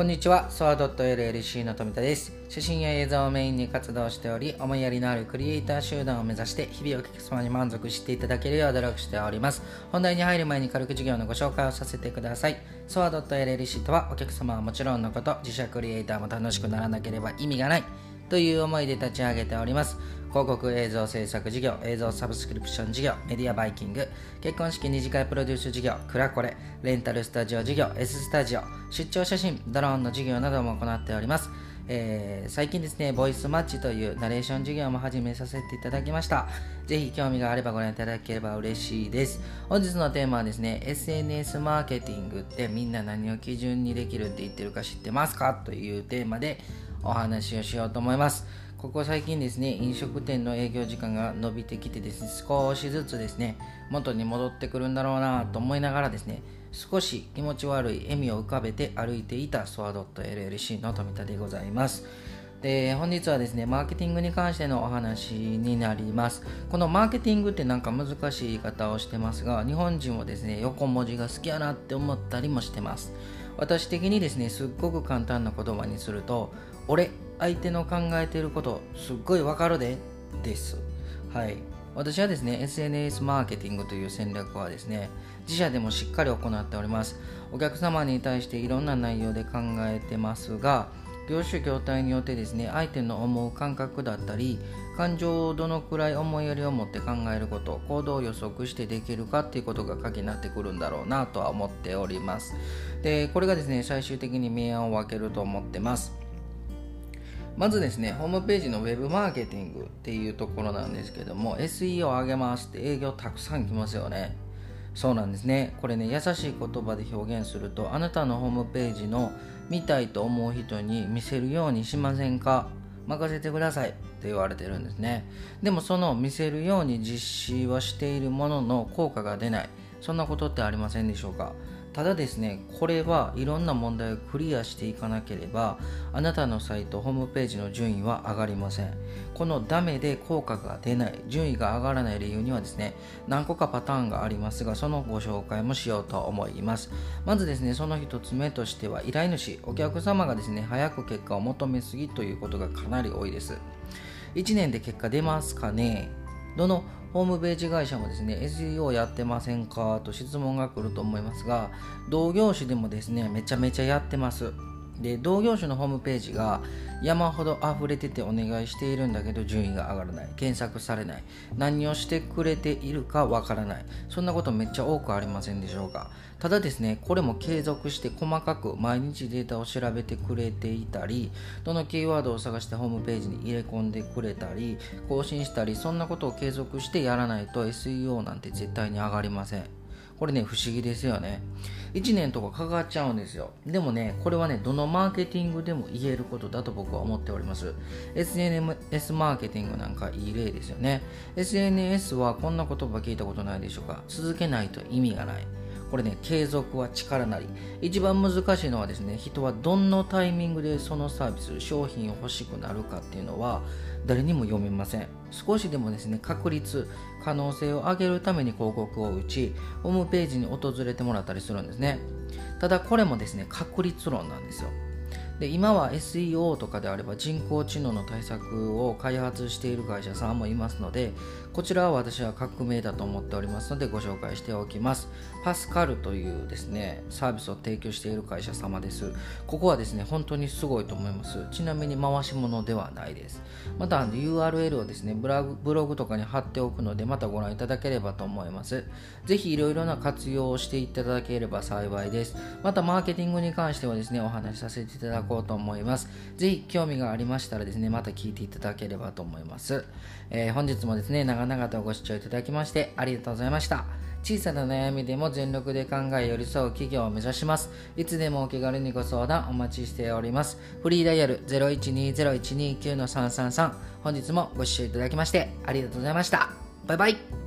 こんにちは、ソア .llc の富田です。写真や映像をメインに活動しており、思いやりのあるクリエイター集団を目指して、日々お客様に満足していただけるよう努力しております。本題に入る前に軽く授業のご紹介をさせてください。ソア .llc とは、お客様はもちろんのこと、自社クリエイターも楽しくならなければ意味がない。という思いで立ち上げております広告映像制作事業映像サブスクリプション事業メディアバイキング結婚式二次会プロデュース事業クラコレレンタルスタジオ事業 S スタジオ出張写真ドローンの事業なども行っておりますえー最近ですね、ボイスマッチというナレーション事業も始めさせていただきました。ぜひ興味があればご覧いただければ嬉しいです。本日のテーマはですね、SNS マーケティングってみんな何を基準にできるって言ってるか知ってますかというテーマでお話をしようと思います。ここ最近ですね、飲食店の営業時間が伸びてきてですね、少しずつですね、元に戻ってくるんだろうなと思いながらですね、少し気持ち悪い笑みを浮かべて歩いていたソア .llc の富田でございます。で本日はですね、マーケティングに関してのお話になります。このマーケティングってなんか難しい言い方をしてますが、日本人もですね、横文字が好きやなって思ったりもしてます。私的にですね、すっごく簡単な言葉にすると、俺、相手の考えてること、すっごいわかるで、です。はい。私はですね、SNS マーケティングという戦略はですね、自社でもしっかり行っております。お客様に対していろんな内容で考えてますが、業種業態によってですね、相手の思う感覚だったり、感情をどのくらい思いやりを持って考えること、行動を予測してできるかっていうことが鍵になってくるんだろうなとは思っております。で、これがですね、最終的に明暗を分けると思ってます。まずですね、ホームページのウェブマーケティングっていうところなんですけども、SEO を上げますって営業たくさん来ますよね。そうなんですね。これね、優しい言葉で表現すると、あなたのホームページの見たいと思う人に見せるようにしませんか？任せてくださいって言われてるんですね。でもその見せるように実施はしているものの効果が出ない。そんなことってありませんでしょうか？ただですね、これはいろんな問題をクリアしていかなければ、あなたのサイト、ホームページの順位は上がりません。このダメで効果が出ない、順位が上がらない理由にはですね、何個かパターンがありますが、そのご紹介もしようと思います。まずですね、その一つ目としては、依頼主、お客様がですね、早く結果を求めすぎということがかなり多いです。1年で結果出ますかね？どのホームページ会社もですね SEO やってませんか？と質問が来ると思いますが同業種でもですねめちゃめちゃやってます。で同業種のホームページが山ほど溢れててお願いしているんだけど順位が上がらない。検索されない。何をしてくれているかわからない。そんなことめっちゃ多くありませんでしょうか。ただですねこれも継続して細かく毎日データを調べてくれていたりどのキーワードを探してホームページに入れ込んでくれたり更新したりそんなことを継続してやらないと SEO なんて絶対に上がりません。これね、不思議ですよね。1年とかかかっちゃうんですよ。でもね、これはね、どのマーケティングでも言えることだと僕は思っております。SNS マーケティングなんかいい例ですよね。SNS はこんな言葉聞いたことないでしょうか。続けないと意味がない。これね、継続は力なり。一番難しいのはですね、人はどのタイミングでそのサービス、商品を欲しくなるかっていうのは誰にも読めません。少しでもですね、確率、可能性を上げるために広告を打ち、ホームページに訪れてもらったりするんですね。ただこれもですね、確率論なんですよ。で今は SEO とかであれば人工知能の対策を開発している会社さんもいますのでこちらは私は革命だと思っておりますのでご紹介しておきます。パスカルというですねサービスを提供している会社様です。ここはですね本当にすごいと思います。ちなみに回し物ではないです。また URL をですねブログブログとかに貼っておくのでまたご覧いただければと思います。ぜひいろいろな活用をしていただければ幸いです。またマーケティングに関してはですねお話しさせていただこうと思います。ぜひ興味がありましたらですねまた聞いていただければと思います、えー本日もですね長々とご視聴いただきましてありがとうございました。小さな悩みでも全力で考え寄り添う企業を目指します。いつでもお気軽にご相談お待ちしております。フリーダイヤル0120-129-333本日もご視聴いただきましてありがとうございました。バイバイ。